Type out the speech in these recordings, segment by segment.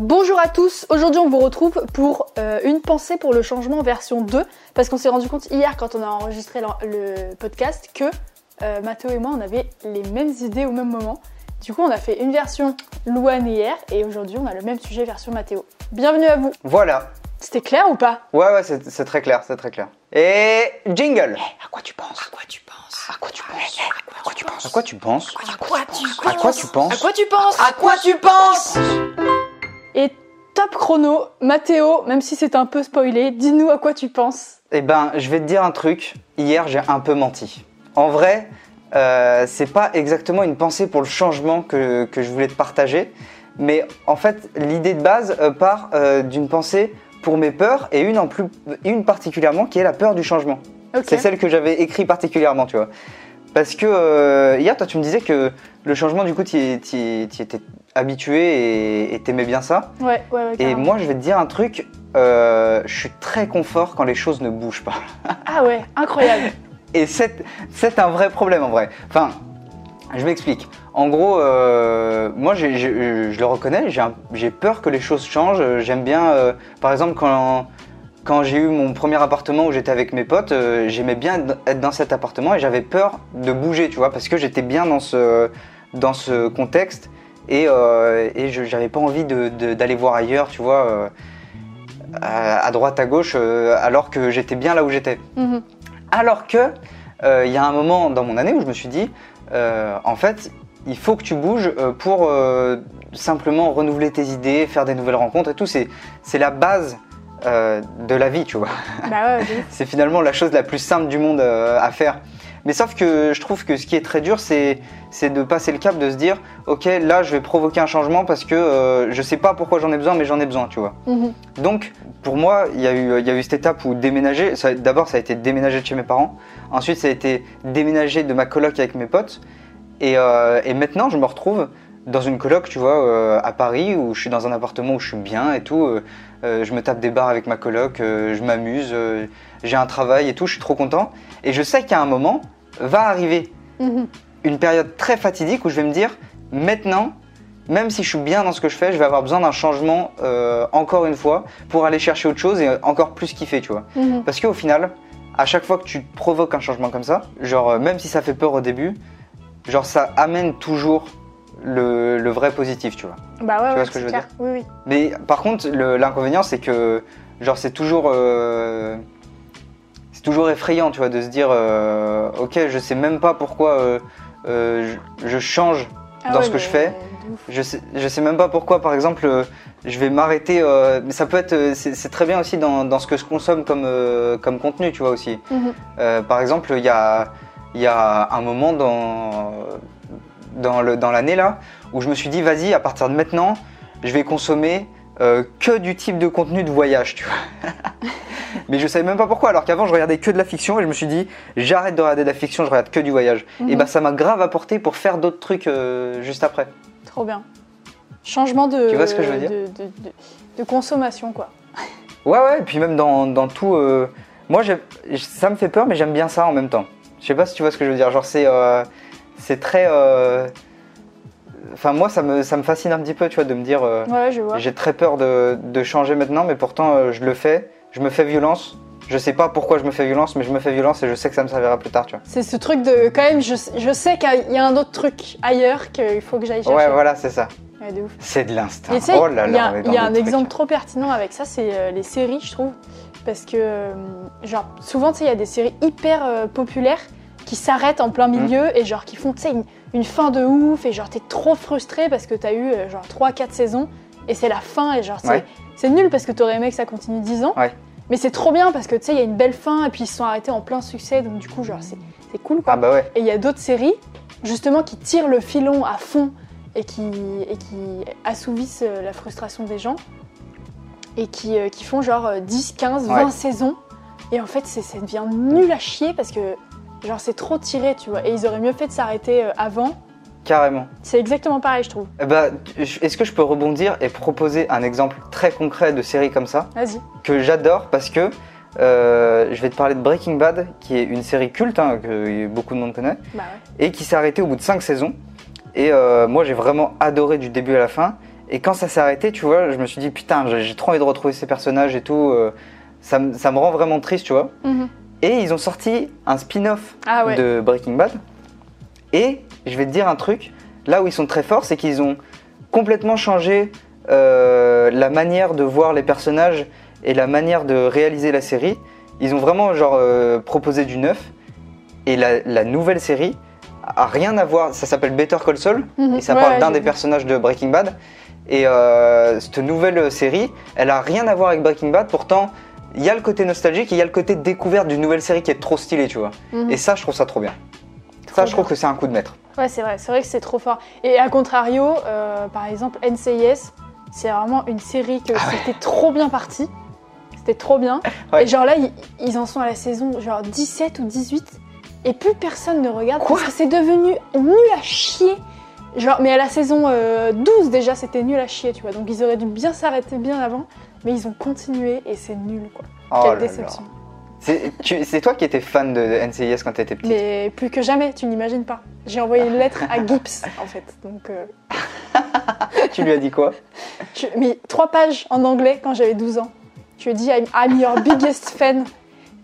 Bonjour à tous, aujourd'hui on vous retrouve pour euh, une pensée pour le changement version 2 parce qu'on s'est rendu compte hier quand on a enregistré le, le podcast que euh, Mathéo et moi on avait les mêmes idées au même moment. Du coup on a fait une version Louane hier et aujourd'hui on a le même sujet version Mathéo. Bienvenue à vous. Voilà. C'était clair ou pas Ouais, ouais, c'est très clair, c'est très clair. Et jingle. À quoi tu penses À quoi tu penses À quoi tu penses À quoi tu penses À quoi tu penses À quoi tu À quoi tu penses À quoi tu penses À quoi tu penses Et top chrono, Mathéo, même si c'est un peu spoilé, dis-nous à quoi tu penses. Eh ben, je vais te dire un truc. Hier, j'ai un peu menti. En vrai, euh, c'est pas exactement une pensée pour le changement que, que je voulais te partager. Mais en fait, l'idée de base euh, part euh, d'une pensée pour mes peurs et une, en plus, une particulièrement qui est la peur du changement. C'est celle que j'avais écrit particulièrement, tu vois. Parce que euh, hier, toi, tu me disais que le changement, du coup, tu étais habitué et- t'aimais bien ça. Ouais, ouais, ouais. Et moi, je vais te dire un truc, euh, je suis très confort quand les choses ne bougent pas. Ah ouais, incroyable. Et c'est un vrai problème en vrai. Enfin, je m'explique. En gros, euh, moi, j'ai- je le reconnais, j'ai peur que les choses changent. J'aime bien, euh, par exemple, quand, quand j'ai eu mon premier appartement où j'étais avec mes potes, euh, j'aimais bien être dans cet appartement et j'avais peur de bouger, tu vois, parce que j'étais bien dans ce, dans ce contexte et, euh, et je n'avais pas envie d'aller voir ailleurs, tu vois, euh, à, à droite, à gauche, euh, alors que j'étais bien là où j'étais. Mhm. Alors que il y a un moment dans mon année où je me suis dit, en fait, il faut que tu bouges pour simplement renouveler tes idées, faire des nouvelles rencontres et tout. C'est c'est la base euh, de la vie, tu vois. Bah ouais. C'est finalement la chose la plus simple du monde euh, à faire. Mais sauf que je trouve que ce qui est très dur, c'est de passer le cap, de se dire, ok, là, je vais provoquer un changement parce que euh, je sais pas pourquoi j'en ai besoin, mais j'en ai besoin, tu vois. Mhm. Donc, pour moi, il y, a eu, il y a eu cette étape où déménager, d'abord ça a été déménager de chez mes parents, ensuite ça a été déménager de ma coloc avec mes potes, et, euh, et maintenant je me retrouve dans une coloc, tu vois, euh, à Paris, où je suis dans un appartement où je suis bien et tout, euh, euh, je me tape des bars avec ma coloc, euh, je m'amuse, j'ai un travail et tout, je suis trop content, et je sais qu'à un moment va arriver Mhm. une période très fatidique où je vais me dire, maintenant, même si je suis bien dans ce que je fais, je vais avoir besoin d'un changement encore une fois pour aller chercher autre chose et encore plus kiffer, tu vois. Mhm. Parce qu'au final, à chaque fois que tu provoques un changement comme ça, genre même si ça fait peur au début, genre ça amène toujours le, le vrai positif, tu vois. Bah ouais, vois ouais, ce que je veux clair. Oui, oui. Mais par contre, l'inconvénient, c'est que genre c'est toujours euh, c'est toujours effrayant, tu vois, de se dire euh, ok, je sais même pas pourquoi euh, je, je change Ah dans ouais, ce que je fais. Je sais, je sais même pas pourquoi, par exemple, je vais m'arrêter. mais ça peut être, c'est très bien aussi dans, dans ce que je consomme comme, comme contenu, tu vois aussi. Mhm. Par exemple, il y a, il y a un moment dans, dans le- dans l'année là où je me suis dit, vas-y, à partir de maintenant, je vais consommer euh, que du type de contenu de voyage, tu vois. Mais je savais même pas pourquoi, alors qu'avant je regardais que de la fiction et je me suis dit, j'arrête de regarder de la fiction, je regarde que du voyage. Et Mhm. bah ça m'a grave apporté pour faire d'autres trucs euh, juste après. Trop bien. Changement de, Tu vois ce que je veux dire de, de- de- de consommation, quoi. Ouais, ouais, et puis même dans, dans tout. euh, moi, ça me fait peur, mais j'aime bien ça en même temps. Je sais pas si tu vois ce que je veux dire. Genre, c'est c'est très. euh, Enfin, moi, ça me, ça me fascine un petit peu, tu vois, de me dire. euh, Ouais, je vois. j'ai très peur de, de changer maintenant, mais pourtant, euh, je le fais. Je me fais violence. Je sais pas pourquoi je me fais violence, mais je me fais violence et je sais que ça me servira plus tard, tu vois. C'est ce truc de. Quand même, je, je sais qu'il y a un autre truc ailleurs qu'il faut que j'aille chercher. Ouais, voilà, c'est ça. Ouais, de ouf. C'est de l'instinct. Oh là il y là, a, il y a un trucs. exemple trop pertinent avec ça, c'est euh, les séries, je trouve. Parce que, euh, genre, souvent, tu sais, il y a des séries hyper euh, populaires qui s'arrêtent en plein milieu et, genre, qui font, tu sais, une, une fin de ouf et, genre, t'es trop frustré parce que t'as eu, euh, genre, 3-4 saisons et c'est la fin et, genre, c'est Ouais. c'est nul parce que t'aurais aimé que ça continue 10 ans. Ouais. Mais c'est trop bien parce que, tu sais, il y a une belle fin et puis ils se sont arrêtés en plein succès, donc du coup, genre, c'est cool, quoi. Ah bah ouais. Et il y a d'autres séries, justement, qui tirent le filon à fond et qui, et qui assouvissent euh, la frustration des gens. Et qui, euh, qui font genre euh, 10, 15, 20 Ouais. saisons. Et en fait, c'est- ça devient nul à chier parce que, genre, c'est trop tiré, tu vois. Et ils auraient mieux fait de s'arrêter euh, avant. Carrément. C'est exactement pareil, je trouve. Eh bah, est-ce que je peux rebondir et proposer un exemple très concret de série comme ça Vas-y. que j'adore parce que euh, je vais te parler de Breaking Bad, qui est une série culte hein, que beaucoup de monde connaît, Bah ouais. et qui s'est arrêtée au bout de 5 saisons. Et euh, moi, j'ai vraiment adoré du début à la fin. Et quand ça s'est arrêté, tu vois, je me suis dit putain, j'ai trop envie de retrouver ces personnages et tout. euh, ça, me- ça me rend vraiment triste, tu vois. Mhm. Et ils ont sorti un spin-off Ah ouais. de Breaking Bad. Et je vais te dire un truc, là où ils sont très forts, c'est qu'ils ont complètement changé euh, la manière de voir les personnages et la manière de réaliser la série. Ils ont vraiment genre euh, proposé du neuf. Et la, la nouvelle série a rien à voir. Ça s'appelle Better Call Saul Mhm. et ça Ouais, parle d'un des vu. personnages de Breaking Bad. Et euh, cette nouvelle série, elle a rien à voir avec Breaking Bad. Pourtant, il y a le côté nostalgique et il y a le côté découverte d'une nouvelle série qui est trop stylée, tu vois. Mhm. Et ça, je trouve ça trop bien. Trop ça, je trouve que c'est un coup de maître. Ouais, c'est vrai, c'est vrai que c'est trop fort. Et à contrario, euh, par exemple, NCIS, c'est vraiment une série que Ah ouais. c'était trop bien parti. C'était trop bien. Ouais. Et genre là, ils, ils en sont à la saison genre 17 ou 18. Et plus personne ne regarde Quoi parce que c'est devenu nul à chier. Genre, mais à la saison euh, 12 déjà, c'était nul à chier, tu vois. Donc ils auraient dû bien s'arrêter bien avant. Mais ils ont continué et c'est nul, quoi. Oh Quelle déception. C'est toi qui étais fan de NCIS quand t'étais petite. Mais plus que jamais, tu n'imagines pas. J'ai envoyé une lettre à Gibbs, en fait. Donc. euh, tu lui as dit quoi? Tu mis trois pages en anglais quand j'avais 12 ans. Tu lui as dit I'm, I'm your biggest fan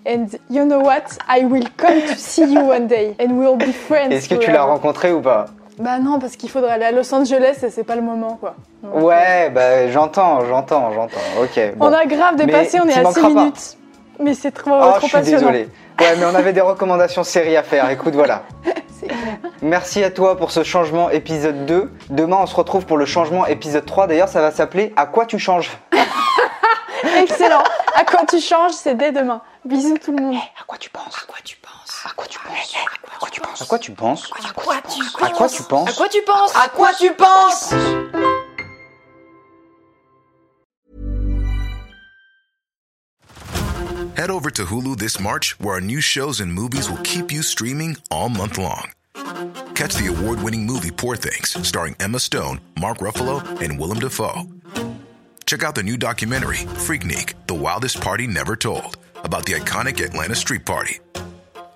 and you know what? I will come to see you one day and we'll be friends. Est-ce que tu l'as rencontré ou pas? Bah non parce qu'il faudrait aller à Los Angeles et c'est pas le moment quoi. Donc, euh, Ouais, bah j'entends, j'entends, j'entends. Ok. Bon. On a grave dépassé, Mais on est à 6 manqueras pas. minutes. Mais c'est trop, Oh, trop je suis passionnant. désolé. Ouais, mais on avait des recommandations séries à faire. Écoute, voilà. C'est clair. Merci à toi pour ce changement épisode 2. Demain, on se retrouve pour le changement épisode 3. D'ailleurs, ça va s'appeler À quoi tu changes Excellent. À quoi tu changes, c'est dès demain. Bisous tout le monde. À quoi tu penses? À quoi tu penses? À quoi tu penses? À quoi tu penses À quoi tu penses À quoi tu penses À quoi tu penses À quoi tu penses À quoi tu penses Head over to Hulu this March, where our new shows and movies will keep you streaming all month long. Catch the award winning movie Poor Things, starring Emma Stone, Mark Ruffalo, and Willem Dafoe. Check out the new documentary, Freaknik The Wildest Party Never Told, about the iconic Atlanta Street Party.